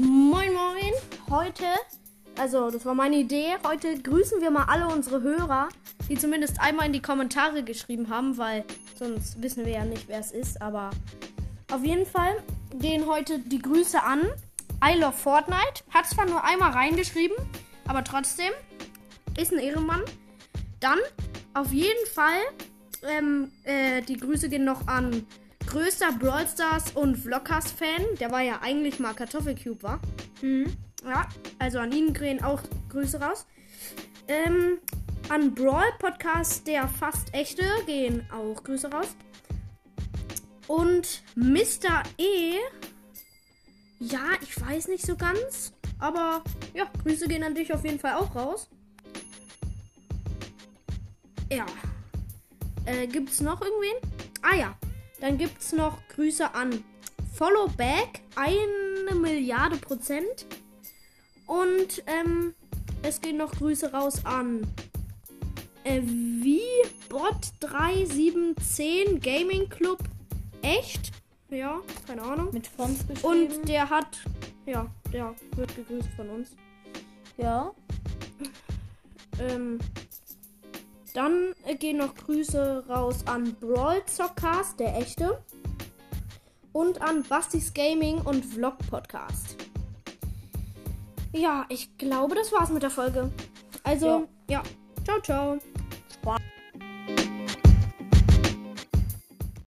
Moin Moin! Heute, also das war meine Idee, heute grüßen wir mal alle unsere Hörer, die zumindest einmal in die Kommentare geschrieben haben, weil sonst wissen wir ja nicht, wer es ist. Aber auf jeden Fall gehen heute die Grüße an. I love Fortnite. Hat zwar nur einmal reingeschrieben, aber trotzdem ist ein Ehrenmann. Dann auf jeden Fall ähm, äh, die Grüße gehen noch an größter Brawl Stars und Vloggers-Fan. Der war ja eigentlich mal Kartoffelcube, war. Mhm. Ja, also an ihn gehen auch Grüße raus. Ähm, an Brawl Podcast, der fast echte, gehen auch Grüße raus. Und Mr. E. Ja, ich weiß nicht so ganz. Aber ja, Grüße gehen an dich auf jeden Fall auch raus. Ja. Äh, gibt's noch irgendwen? Ah ja. Dann gibt's noch Grüße an Followback, eine Milliarde Prozent. Und ähm, es gehen noch Grüße raus an äh, VBot3710 Gaming Club. Echt? Ja, keine Ahnung. Mit Fonts geschrieben. Und der hat, ja, der wird gegrüßt von uns. ja. Ähm, dann äh, gehen noch Grüße raus an Brawl Zockcast, der echte. Und an Bastis Gaming und Vlog Podcast. Ja, ich glaube, das war's mit der Folge. Also, ja. Ciao, ciao.